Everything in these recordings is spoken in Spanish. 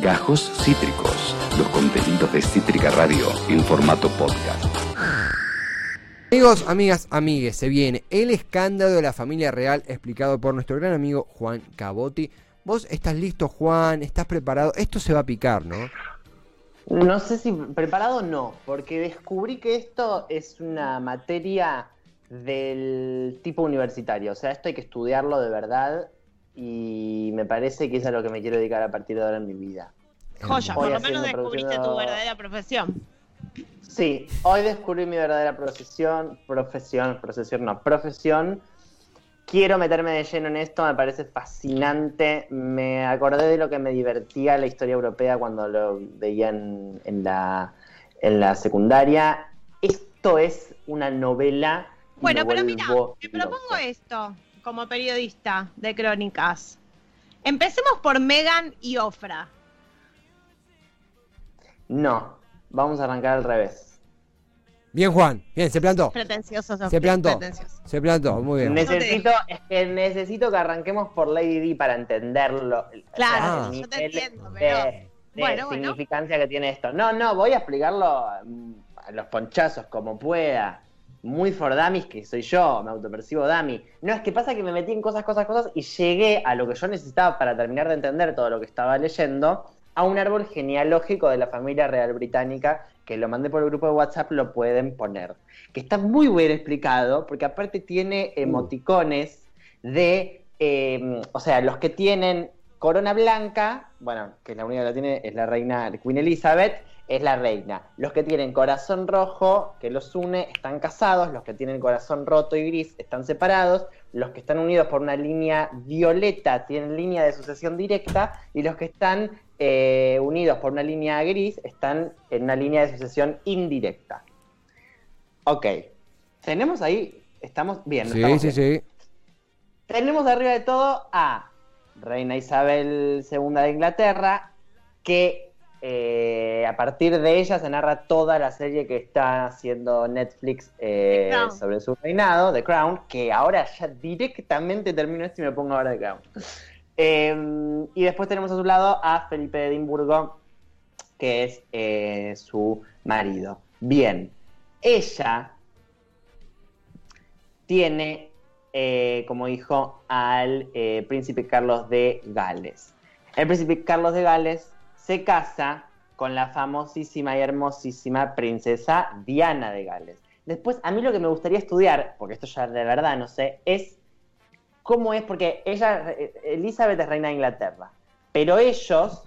Gajos Cítricos, los contenidos de Cítrica Radio en formato podcast. Amigos, amigas, amigues, se viene el escándalo de la familia real explicado por nuestro gran amigo Juan Cabotti. Vos estás listo, Juan, estás preparado. Esto se va a picar, ¿no? No sé si preparado o no, porque descubrí que esto es una materia del tipo universitario. O sea, esto hay que estudiarlo de verdad y me parece que es a lo que me quiero dedicar a partir de ahora en mi vida. Joya, Hoy por lo menos descubriste tu verdadera profesión. Sí, hoy descubrí mi verdadera profesión, profesión, profesión, no, profesión. Quiero meterme de lleno en esto, me parece fascinante. Me acordé de lo que me divertía la historia europea cuando lo veía en, en la, en la secundaria. Esto es una novela. Bueno, pero mira, te propongo esto como periodista de crónicas. Empecemos por Megan y Ofra. No, vamos a arrancar al revés. Bien, Juan. Bien, se plantó. Pretencioso, Sofía, Se plantó. pretencioso. Se plantó, muy bien. Necesito, es que necesito que arranquemos por Lady Di para entenderlo. o sea, Claro, el yo te nivel entiendo, de- pero- de Bueno, bueno. significancia que tiene esto. No, no, voy a explicarlo mm, a los ponchazos como pueda. Muy for dummies que soy yo, me autopercibo dummy. No, es que pasa que me metí en cosas, cosas, cosas y llegué a lo que yo necesitaba para terminar de entender todo lo que estaba leyendo, a un árbol genealógico de la familia real británica, que lo mandé por el grupo de WhatsApp, lo pueden poner. Que está muy bien explicado, porque aparte tiene emoticones de, eh, o sea, los que tienen corona blanca, bueno, que la única que la tiene es la reina Queen Elizabeth, es la reina. Los que tienen corazón rojo, que los une, están casados. Los que tienen corazón roto y gris están separados. Los que están unidos por una línea violeta tienen línea de sucesión directa. Y los que están eh, unidos por una línea gris están en una línea de sucesión indirecta. Ok. Tenemos ahí, estamos bien. Sí, Estamos sí, bien. sí. Tenemos arriba de todo a Reina Isabel II de Inglaterra, que eh, a partir de ella se narra toda la serie que está haciendo Netflix eh, sobre su reinado, The Crown, que ahora ya directamente termino esto y me pongo ahora The Crown. Eh, y después tenemos a su lado a Felipe de Edimburgo, que es eh, su marido. Bien, ella tiene como hijo al príncipe Carlos de Gales. El príncipe Carlos de Gales se casa con la famosísima y hermosísima princesa Diana de Gales. Después, a mí lo que me gustaría estudiar, porque esto ya de verdad no sé, es cómo es, porque ella, eh, Elizabeth es reina de Inglaterra, pero ellos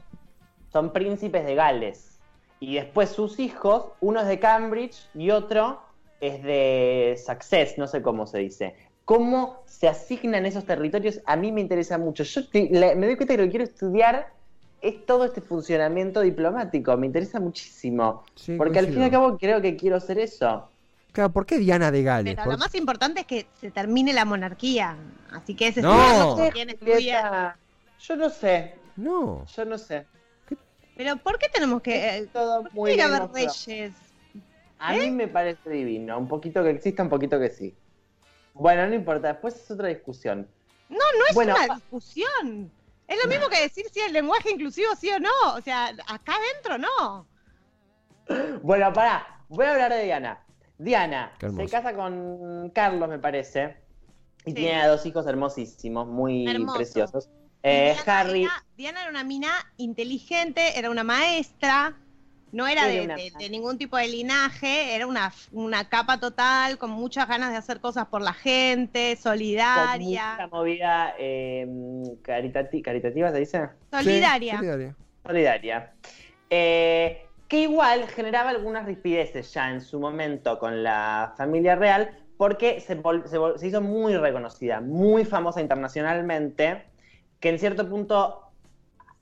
son príncipes de Gales. Y después sus hijos, uno es de Cambridge y otro es de Success, no sé cómo se dice. ¿Cómo se asignan esos territorios? A mí me interesa mucho. Yo me doy cuenta que lo quiero estudiar es todo este funcionamiento diplomático. Me interesa muchísimo. Sí, porque al fin y al cabo creo que quiero hacer eso. Claro, ¿por qué Diana de Gales? Pero ¿Por- lo más importante es que se termine la monarquía. Así que ese No. No quién estudia. Yo no sé, No. yo no sé. Pero ¿por qué tenemos que.? Es eh, todo ¿Por qué muy tiene que haber reyes? A ¿Eh? mí me parece divino. Un poquito que exista, un poquito que sí. Bueno, no importa, después es otra discusión. No, no es Bueno, una discusión. Es lo mismo que decir si el lenguaje inclusivo sí o no. O sea, acá adentro no. Bueno, pará, voy a hablar de Diana. Diana se casa con Carlos, me parece, y Sí. tiene a dos hijos hermosísimos, muy Hermoso. preciosos. Eh, Diana Harry, Era, Diana era una mina inteligente, era una maestra, no era Era de, una de- ma- de ningún tipo de linaje, era una, una capa total, con muchas ganas de hacer cosas por la gente, con solidaria. mucha movida eh, caritati- caritativa, ¿se dice? Solidaria. Sí, solidaria. Solidaria. Eh, que igual generaba algunas rispideces ya en su momento con la familia real, porque se, se hizo muy reconocida, muy famosa internacionalmente, que en cierto punto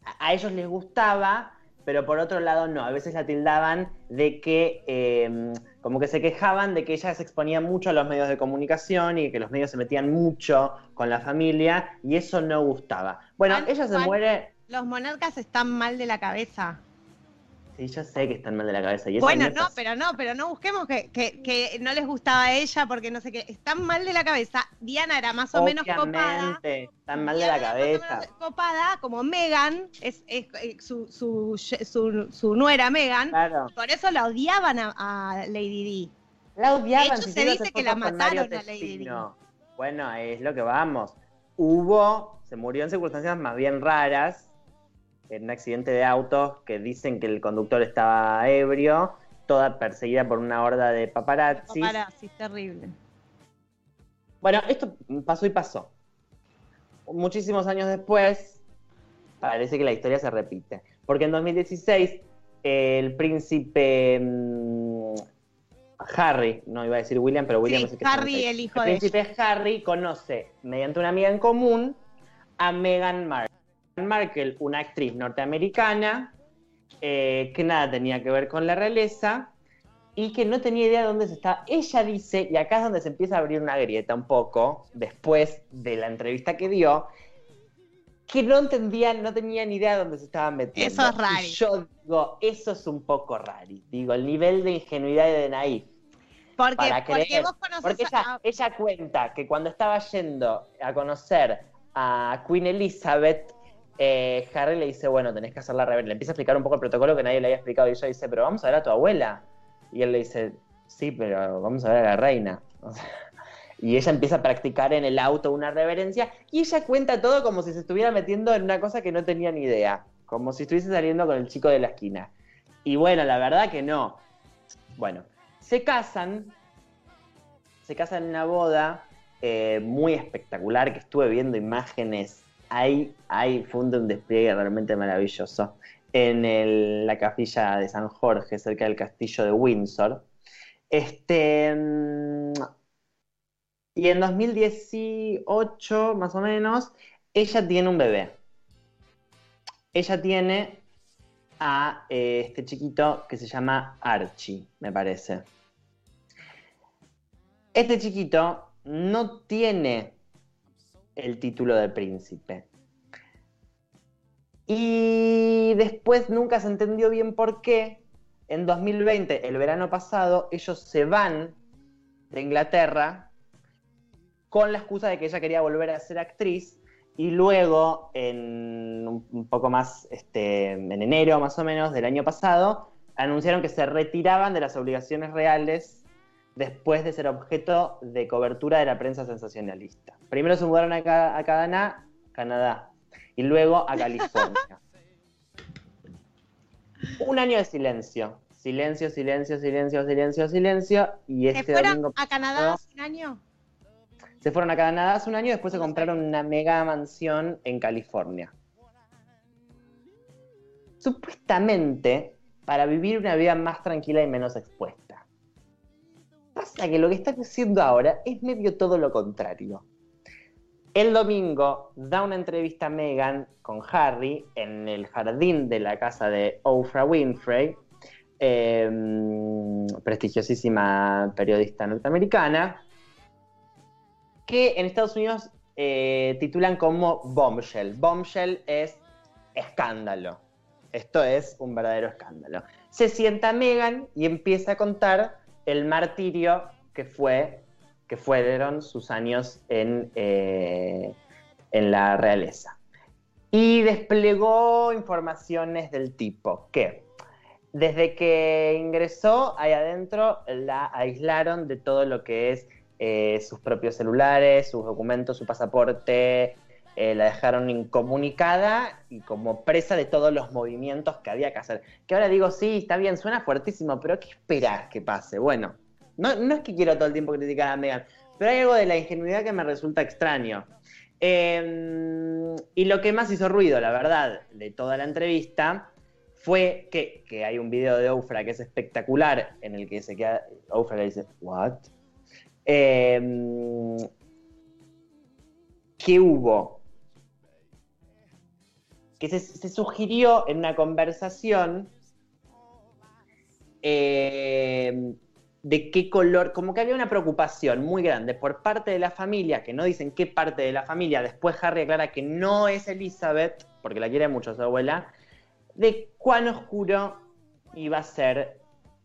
a- a ellos les gustaba, pero por otro lado no. A veces la tildaban de que, eh, como que se quejaban de que ella se exponía mucho a los medios de comunicación y que los medios se metían mucho con la familia, y eso no gustaba. Bueno, Juan, ella se Juan. muere. Los monarcas están mal de la cabeza. Sí, yo sé que están mal de la cabeza. Y Bueno, no, pero no, pero no busquemos que, que, que no les gustaba a ella porque no sé qué. Están mal de la cabeza. Diana era más o menos copada. Están mal de la Diana cabeza. menos copada, como Megan, es, es- eh, su, su, su, su nuera Megan. Claro. Por eso la odiaban a, a Lady D. La odiaban. De hecho, si se dice que la mataron a Lady Testino. Bueno, es lo que vamos. Hubo, se murió en circunstancias más bien raras, en un accidente de autos que dicen que el conductor estaba ebrio, toda perseguida por una horda de paparazzis. Paparazzi, terrible. Bueno, esto pasó y pasó. Muchísimos años después, parece que la historia se repite. Porque en 2016, el príncipe mm, Harry, no iba a decir William, pero William Sí, es que Harry, en el hijo El de príncipe Harry conoce, mediante una amiga en común, a Meghan Markle. Markle, una actriz norteamericana, eh, que nada tenía que ver con la realeza, y que no tenía idea de dónde se estaba. Ella dice, y acá es donde se empieza a abrir una grieta un poco, después de la entrevista que dio, que no entendía, no tenía ni idea de dónde se estaban metiendo. Eso es raro. Yo digo, eso es un poco raro. Digo, el nivel de ingenuidad y de naif. Porque, Para porque creer. vos Porque ella, a... ella cuenta que cuando estaba yendo a conocer a Queen Elizabeth, eh, Harry le dice, bueno, tenés que hacer la reverencia. Le empieza a explicar un poco el protocolo que nadie le había explicado. Y ella dice, pero vamos a ver a tu abuela. Y él le dice, sí, pero vamos a ver a la reina. Y ella empieza a practicar en el auto una reverencia. Y ella cuenta todo como si se estuviera metiendo en una cosa que no tenía ni idea. Como si estuviese saliendo con el chico de la esquina. Y bueno, la verdad que no. Bueno, se casan. Se casan en una boda eh, muy espectacular que estuve viendo imágenes. Ahí, ahí fue un despliegue realmente maravilloso. En la capilla de San Jorge, cerca del castillo de Windsor. Este. mm, Y en 2018, más o menos, ella tiene un bebé. Ella tiene a eh, este chiquito que se llama Archie, me parece. Este chiquito no tiene el título de príncipe. Y después nunca se entendió bien por qué. En 2020, el verano pasado, ellos se van de Inglaterra con la excusa de que ella quería volver a ser actriz. Y luego, en un poco más, este, en enero más o menos del año pasado, anunciaron que se retiraban de las obligaciones reales después de ser objeto de cobertura de la prensa sensacionalista. Primero se mudaron a, Ca- a Canadá, Canadá y luego a California. Un año de silencio. Silencio, silencio, silencio, silencio, silencio. Y ¿Se este fueron domingo a Canadá hace un año? se fueron a Canadá hace un año y después se compraron una mega mansión en California. Supuestamente para vivir una vida más tranquila y menos expuesta. Que lo que está haciendo ahora es medio todo lo contrario. El domingo da una entrevista a Meghan con Harry en el jardín de la casa de Oprah Winfrey, eh, prestigiosísima periodista norteamericana, que en Estados Unidos eh, titulan como bombshell. Bombshell es escándalo. Esto es un verdadero escándalo. Se sienta Megan y empieza a contar el martirio que fue que fueron sus años en, eh, en la realeza. Y desplegó informaciones del tipo que desde que ingresó ahí adentro la aislaron de todo lo que es eh, sus propios celulares, sus documentos, su pasaporte, eh, la dejaron incomunicada y como presa de todos los movimientos que había que hacer. Que ahora digo, sí, está bien, suena fuertísimo, pero ¿qué esperás que pase? Bueno, no, no es que quiero todo el tiempo criticar a Megan, pero hay algo de la ingenuidad que me resulta extraño. Eh, y lo que más hizo ruido, la verdad, de toda la entrevista fue que, que hay un video de Oprah que es espectacular en el que se queda. Oprah le dice, ¿What? Eh, que hubo. Que se, sugirió en una conversación eh, de qué color, como que había una preocupación muy grande por parte de la familia, que no dicen qué parte de la familia, después Harry aclara que no es Elizabeth, porque la quiere mucho su abuela, de cuán oscuro iba a ser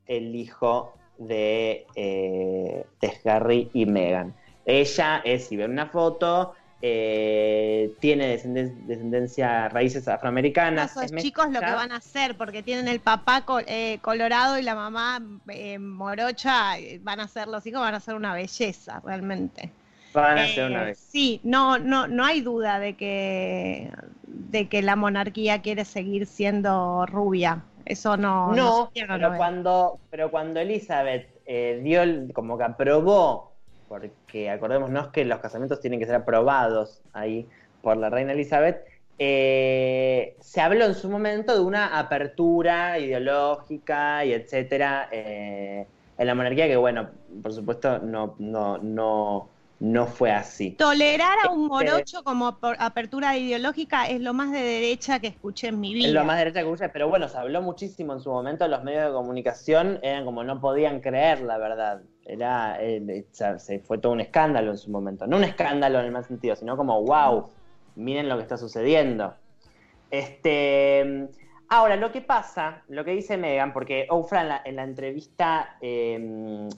el hijo de, eh, Harry y Meghan. Ella es, si ven una foto, eh, tiene descenden- descendencia, raíces afroamericanas. Esos es chicos lo que van a hacer, porque tienen el papá eh, colorado y la mamá eh, morocha, van a ser, los hijos van a ser una belleza, realmente. Van a ser una vez. Sí, no, no, no hay duda de que, de que la monarquía quiere seguir siendo rubia. Eso no. No, niega, pero no. cuando, pero cuando Elizabeth dio, el- como que aprobó, porque acordémonos que los casamientos tienen que ser aprobados ahí por la reina Elizabeth, eh, se habló en su momento de una apertura ideológica y etcétera eh, en la monarquía que bueno, por supuesto no, no, no, no fue así. Tolerar a un Este- morocho como por- apertura ideológica es lo más de derecha que escuché en mi vida. Es lo más derecha que escuché, pero bueno, se habló muchísimo en su momento, los medios de comunicación eran como no podían creer la verdad. Era, eh, se, se fue todo un escándalo en su momento. No un escándalo en el mal sentido, sino como, wow, miren lo que está sucediendo. Este, ahora, lo que pasa, lo que dice Megan, porque Oprah en la, en la entrevista eh,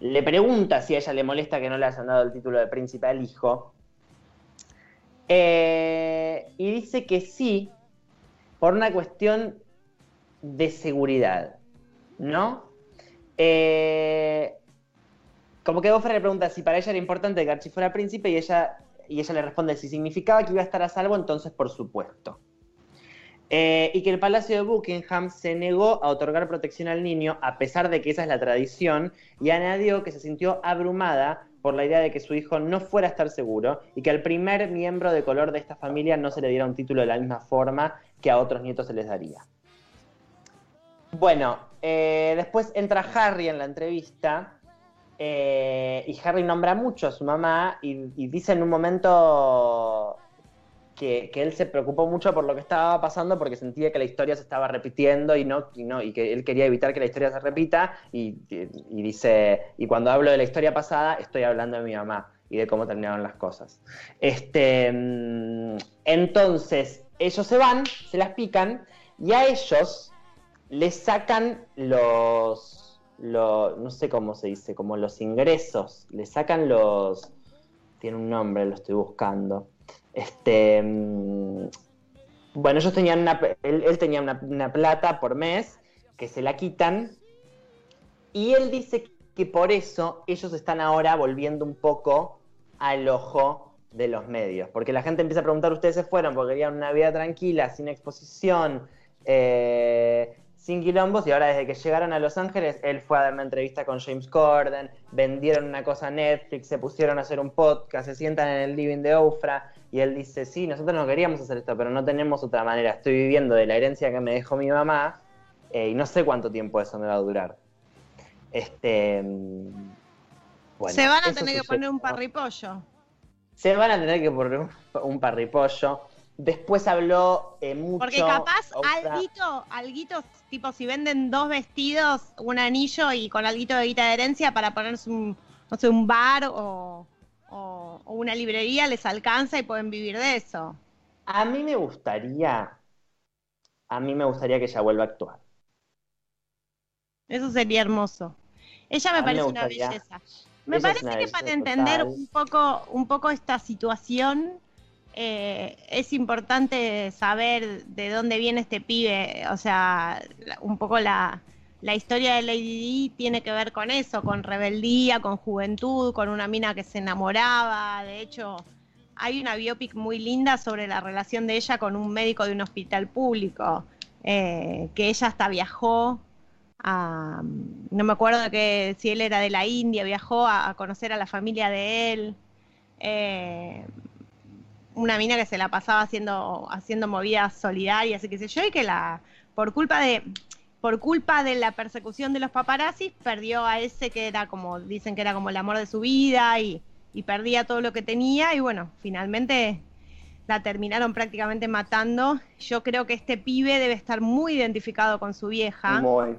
le pregunta si a ella le molesta que no le hayan dado el título de príncipe al hijo. Eh, y dice que sí, por una cuestión de seguridad, ¿no? Eh, como que Oprah le pregunta si para ella era importante que Archie fuera príncipe y ella, y ella le responde si significaba que iba a estar a salvo, entonces por supuesto. Eh, y que el Palacio de Buckingham se negó a otorgar protección al niño a pesar de que esa es la tradición y añadió que se sintió abrumada por la idea de que su hijo no fuera a estar seguro y que al primer miembro de color de esta familia no se le diera un título de la misma forma que a otros nietos se les daría. Bueno, eh, después entra Harry en la entrevista eh, y Harry nombra mucho a su mamá y, dice en un momento que, él se preocupó mucho por lo que estaba pasando porque sentía que la historia se estaba repitiendo y no, y y que él quería evitar que la historia se repita y, y- y dice y cuando hablo de la historia pasada estoy hablando de mi mamá y de cómo terminaron las cosas este mm, entonces ellos se van se las pican y a ellos les sacan los, los no sé cómo se dice como los ingresos les sacan los tiene un nombre lo estoy buscando. Este, mm, bueno, ellos tenían una, él, tenía una, una plata por mes que se la quitan y él dice que por eso ellos están ahora volviendo un poco al ojo de los medios, porque la gente empieza a preguntar, ustedes se fueron porque querían una vida tranquila, sin exposición, eh, sin quilombos, y ahora desde que llegaron a Los Ángeles, él fue a dar una entrevista con James Corden, vendieron una cosa a Netflix, se pusieron a hacer un podcast, se sientan en el living de Ofra, y él dice, sí, nosotros no queríamos hacer esto, pero no tenemos otra manera, estoy viviendo de la herencia que me dejó mi mamá, eh, y no sé cuánto tiempo eso me va a durar. Este... mm, bueno, Se van a tener que poner un parripollo. Se van a tener que poner un parripollo. Después habló eh, mucho. Porque capaz Oprah- alguito, alguito, tipo si venden dos vestidos, un anillo y con alguito de guita de herencia para ponerse un, no sé, un bar o, o- o una librería, les alcanza y pueden vivir de eso. A mí me gustaría. A mí me gustaría que ella vuelva a actuar. Eso sería hermoso. Ella me parece una belleza. Me Ella parece que para entender total. un poco, un poco esta situación, eh, es importante saber de dónde viene este pibe. O sea, un poco la, historia de Lady Di tiene que ver con eso, con rebeldía, con juventud, con una mina que se enamoraba. De hecho, hay una biopic muy linda sobre la relación de ella con un médico de un hospital público, eh, que ella hasta viajó no me acuerdo que si él era de la India, viajó a, a conocer a la familia de él. Eh, una mina que se la pasaba haciendo, haciendo movidas solidarias y qué sé yo, y que la, por culpa de, por culpa de la persecución de los paparazzis, perdió a ese que era como, dicen que era como el amor de su vida y, y perdía todo lo que tenía, y bueno, finalmente la terminaron prácticamente matando. Yo creo que este pibe debe estar muy identificado con su vieja, Muy.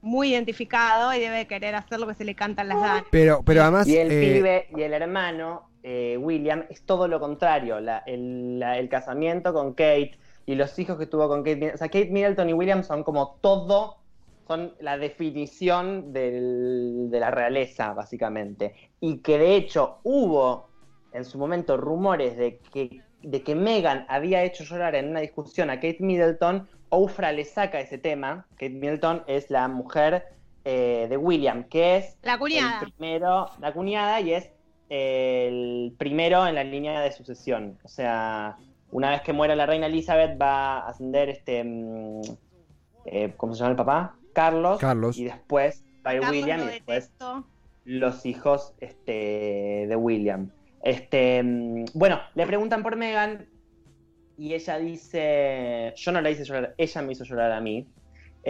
muy identificado y debe querer hacer lo que se le cantan las ganas. Pero, pero además. Y el eh, pibe y el hermano, eh, William, es todo lo contrario. La- el, la- el casamiento con Kate, y los hijos que tuvo con Kate Middleton. O sea, Kate Middleton y William son como todo, son la definición del- de la realeza, básicamente. Y que de hecho hubo en su momento rumores de que, de que Meghan había hecho llorar en una discusión a Kate Middleton. Oprah le saca ese tema. Kate Middleton es la mujer eh, de William, que es La cuñada. el primero, la cuñada, y es el primero en la línea de sucesión. O sea, una vez que muera la reina Elizabeth va a ascender este, mm, eh, ¿cómo se llama el papá? Carlos. Carlos. Y después va a ir William y después los hijos este, de William. Este, mm, bueno, le preguntan por Megan y ella dice, yo no la hice llorar, ella me hizo llorar a mí.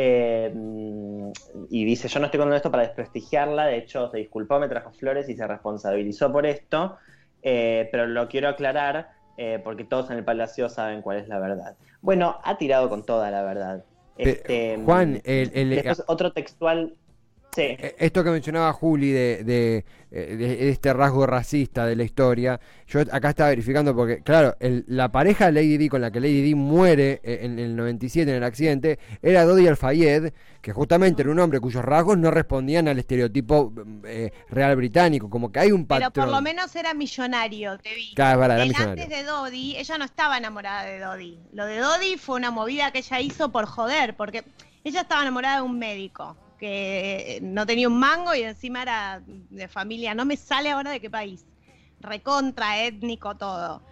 Eh, mm, y dice, yo no estoy contando esto para desprestigiarla, de hecho se disculpó, me trajo flores y se responsabilizó por esto, eh, pero lo quiero aclarar eh, porque todos en el palacio saben cuál es la verdad. Bueno, ha tirado con toda la verdad. Este, Juan, el- el- después otro textual... Sí. Eh, Esto que mencionaba Juli de, de, eh, de- de este rasgo racista de la historia, yo acá estaba verificando porque, claro, el- la pareja Lady Di con la que Lady Di muere eh, en el 97 en el accidente era Dodi Al-Fayed, que justamente era un hombre cuyos rasgos no respondían al estereotipo eh, real británico, como que hay un Pero patrón. por lo menos era millonario, te vi. Claro, es verdad, era Él millonario. antes de Dodi, ella no estaba enamorada de Dodi. Lo de Dodi fue una movida que ella hizo por joder, porque ella estaba enamorada de un médico que eh, no tenía un mango y encima era de familia, no me sale ahora de qué país, recontra, étnico, todo.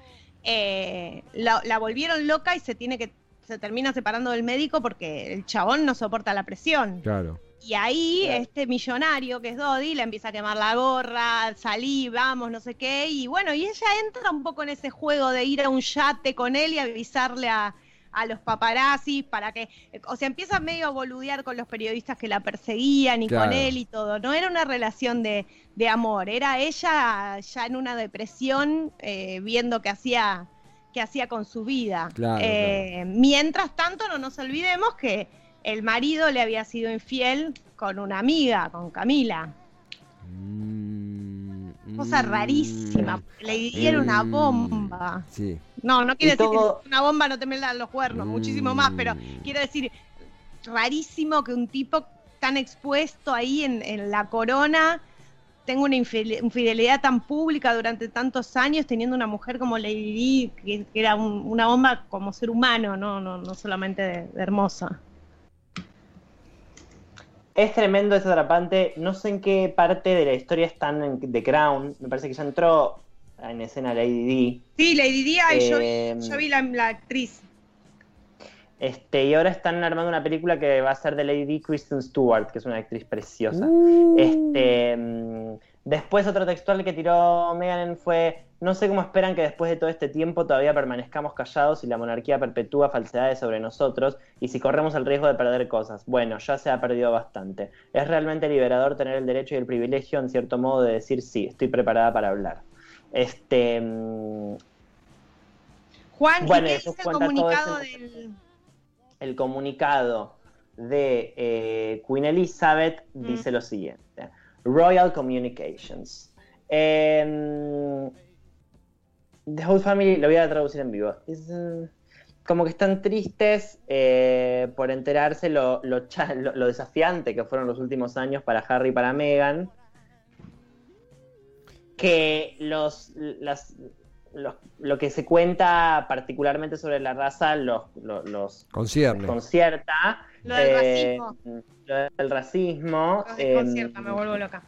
Eh, la, la volvieron loca y se tiene que se termina separando del médico porque el chabón no soporta la presión. Claro. Y ahí Claro. este millonario que es Dodi le empieza a quemar la gorra, salí, vamos, no sé qué. Y bueno, y ella entra un poco en ese juego de ir a un yate con él y avisarle a, a los paparazzi para que, o sea, empieza medio a boludear con los periodistas que la perseguían y Claro. con él y todo. No era una relación de, de amor, era ella ya en una depresión eh, viendo que hacía que hacía con su vida. Claro, Eh, Mientras tanto, no nos olvidemos que el marido le había sido infiel con una amiga, con Camila. Mm, Cosa rarísima. Le dieron una mm, bomba. Sí. No, no quiere decir todo- que una bomba no te me dan los cuernos, muchísimo más, pero Mm. quiero decir, rarísimo que un tipo tan expuesto ahí en, en la corona tenga una infidel- infidelidad tan pública durante tantos años, teniendo una mujer como Lady Di, que, que era un- una bomba como ser humano, no, no, no solamente de, de hermosa. Es tremendo, es atrapante. No sé en qué parte de la historia están en The Crown. Me parece que ya entró en escena Lady Di. Sí, Lady Di, ay, yo vi, Eh, yo vi la, la actriz. Este, y ahora están armando una película que va a ser de Lady Di Kristen Stewart, que es una actriz preciosa. Uh. Este, mm, después otro textual que tiró Megan fue, no sé cómo esperan que después de todo este tiempo todavía permanezcamos callados y la monarquía perpetúa falsedades sobre nosotros y si corremos el riesgo de perder cosas. Bueno, ya se ha perdido bastante. Es realmente liberador tener el derecho y el privilegio, en cierto modo, de decir sí, estoy preparada para hablar. Este, mm, Juan, ¿y bueno, qué eso dice el comunicado ese- del...? el comunicado de eh, Queen Elizabeth Mm. dice lo siguiente: Royal Communications. Em, the whole family, lo voy a traducir en vivo. is, uh, como que están tristes eh, por enterarse lo, lo- lo desafiante que fueron los últimos años para Harry y para Meghan. Que los, las, los- lo que se cuenta particularmente sobre la raza los, los, los Concierne. concierta. Lo del eh, racismo. lo del racismo. Los eh, me vuelvo loca.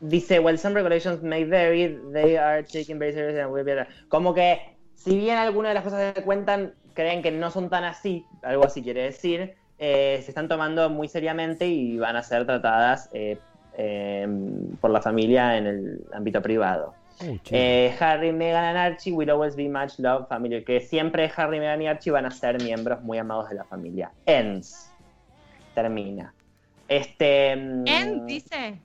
dice, while some regulations may vary, they are taken very seriously and will be... Como que, si bien algunas de las cosas que cuentan creen que no son tan así, algo así quiere decir, eh, se están tomando muy seriamente y van a ser tratadas eh, eh, por la familia en el ámbito privado. Uh. Eh, Harry, Meghan and Archie will always be much loved family. Que siempre Harry, Meghan y Archie van a ser miembros muy amados de la familia. Ends. Termina. Este. mm, ¿En? Dice.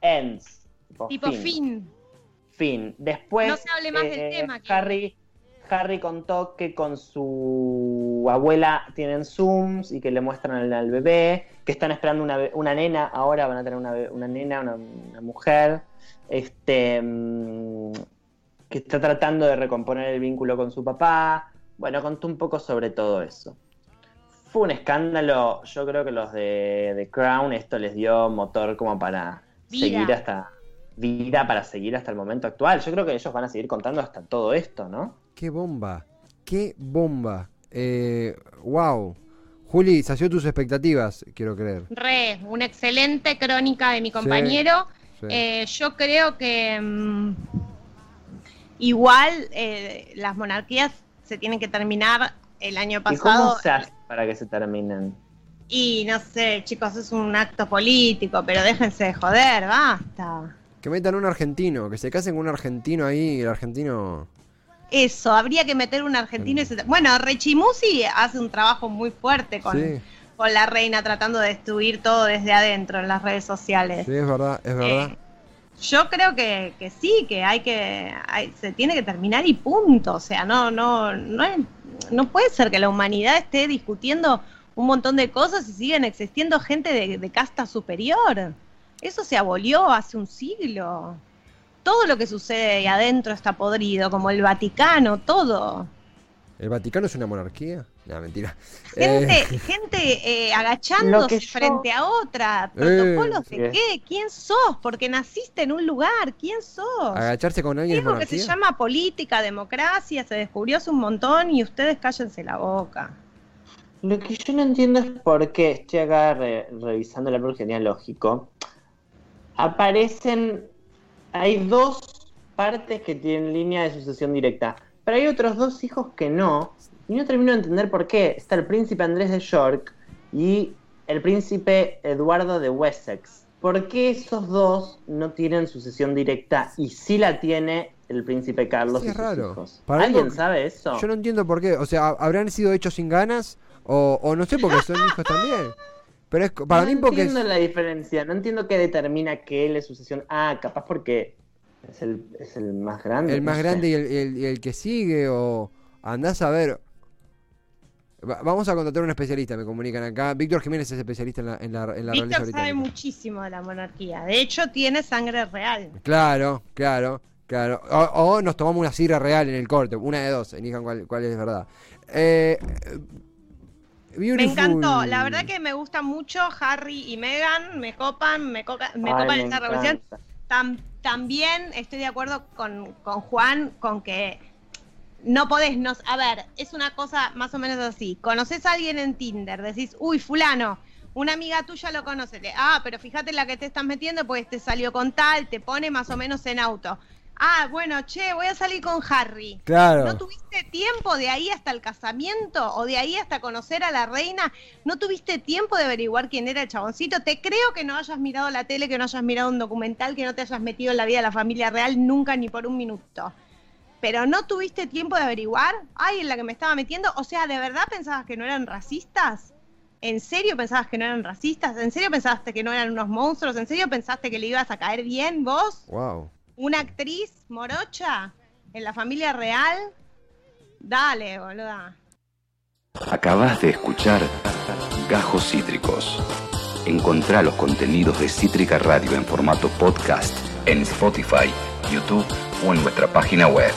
Ends. Tipo fin. Fin. Después. No se hable más del eh, tema, que- Harry, Harry contó que con su abuela tienen Zooms y que le muestran al, al bebé, que están esperando una, be- una nena, ahora van a tener una, nena, una, una mujer, este, mm, que está tratando de recomponer el vínculo con su papá, bueno, contó un poco sobre todo eso. Fue un escándalo, yo creo que los de, de Crown esto les dio motor como para Vida. seguir hasta vida para seguir hasta el momento actual. Yo creo que ellos van a seguir contando hasta todo esto, ¿no? ¡Qué bomba! ¡Qué bomba! Eh, ¡Wow! Juli, sació tus expectativas, quiero creer. Re, una excelente crónica de mi compañero. Sí. Eh, yo creo que mm, igual eh, las monarquías se tienen que terminar el año ¿Y cómo pasado. se hace para que se terminen? Y no sé, chicos, es un acto político, pero déjense de joder, basta. Que metan un argentino, que se casen con un argentino ahí el argentino. Eso, habría que meter un argentino. y se- Bueno, Rechimusi hace un trabajo muy fuerte con, Sí, con la reina, tratando de destruir todo desde adentro en las redes sociales. sí, es verdad, es verdad. Eh, yo creo que, que sí, que hay que hay- se tiene que terminar y punto. O sea, no no no es- no puede ser que la humanidad esté discutiendo un montón de cosas y siguen existiendo gente de, de casta superior. Eso se abolió hace un siglo. Todo lo que sucede ahí adentro está podrido, como el Vaticano, todo. ¿El Vaticano es una monarquía? No, mentira. Gente, Eh, gente eh, agachándose yo- frente a otra. ¿Protocolos sí. de qué? ¿Quién sos? Porque naciste en un lugar. ¿Quién sos? agacharse con alguien es Algo que se llama política, democracia, se descubrió hace un montón y ustedes cállense la boca. Lo que yo no entiendo es por qué, estoy acá re- revisando el árbol genealógico, aparecen, hay dos partes que tienen línea de sucesión directa, pero hay otros dos hijos que no, y no termino de entender por qué. Está el príncipe Andrés de York y el príncipe Eduardo de Wessex. ¿Por qué esos dos no tienen sucesión directa y sí la tiene el príncipe Carlos Sí, y es sus raro. hijos? Para ¿Alguien algo- sabe eso? Yo no entiendo por qué. O sea, ¿habrán sido hechos sin ganas? O, o no sé, porque son hijos también. Pero es para no mí porque es- entiendo la diferencia, no entiendo qué determina que él es sucesión. Ah, capaz porque es el, es el más grande. el más no sé. grande y el, el- y el que sigue, o andás a ver. Va- Vamos a contratar a un especialista, me comunican acá. Víctor Jiménez es especialista en la, en la, en la realeza Víctor sabe británica. muchísimo de la monarquía. De hecho, tiene sangre real. Claro, claro, claro. O, o nos tomamos una sidra real en el corte, una de dos, elijan cuál, cuál es verdad. Eh, Me encantó. La verdad que me gusta mucho Harry y Meghan. Me copan, me, coca- me Ay, copan me esta revolución. Tam- también estoy de acuerdo con, con Juan con que no podés, no, a ver, es una cosa más o menos así. Conoces a alguien en Tinder, decís, uy, fulano, una amiga tuya lo conoce. Le- Ah, pero fíjate la que te estás metiendo, pues te salió con tal, te pone más o menos en auto. Ah, bueno, che, voy a salir con Harry. Claro. ¿No tuviste tiempo de ahí hasta el casamiento o de ahí hasta conocer a la reina? ¿No tuviste tiempo de averiguar quién era el chaboncito? Te creo que no hayas mirado la tele, que no hayas mirado un documental, que no te hayas metido en la vida de la familia real nunca ni por un minuto. Pero no tuviste tiempo de averiguar. Ay, en la que me estaba metiendo. O sea, ¿de verdad pensabas que no eran racistas? ¿En serio pensabas que no eran racistas? ¿En serio pensaste que no eran unos monstruos? ¿En serio pensaste que le ibas a caer bien vos? Wow. ¿Una actriz morocha en la familia real? Dale, boluda. Acabas de escuchar Gajos Cítricos. Encontrá los contenidos de Cítrica Radio en formato podcast en Spotify, YouTube o en nuestra página web.